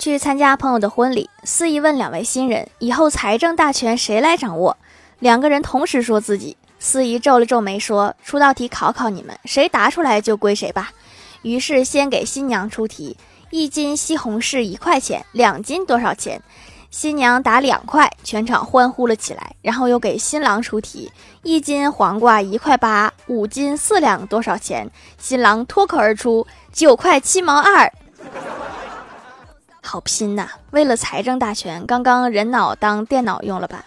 去参加朋友的婚礼，司仪问两位新人：“以后财政大权谁来掌握？”两个人同时说自己。司仪皱了皱眉说：“出道题考考你们，谁答出来就归谁吧。”于是先给新娘出题：“一斤西红柿一块钱，两斤多少钱？”新娘答两块，全场欢呼了起来。然后又给新郎出题：“一斤黄瓜一块八，五斤四两多少钱？”新郎脱口而出：“九块七毛二。”好拼呐！为了财政大权，刚刚人脑当电脑用了吧？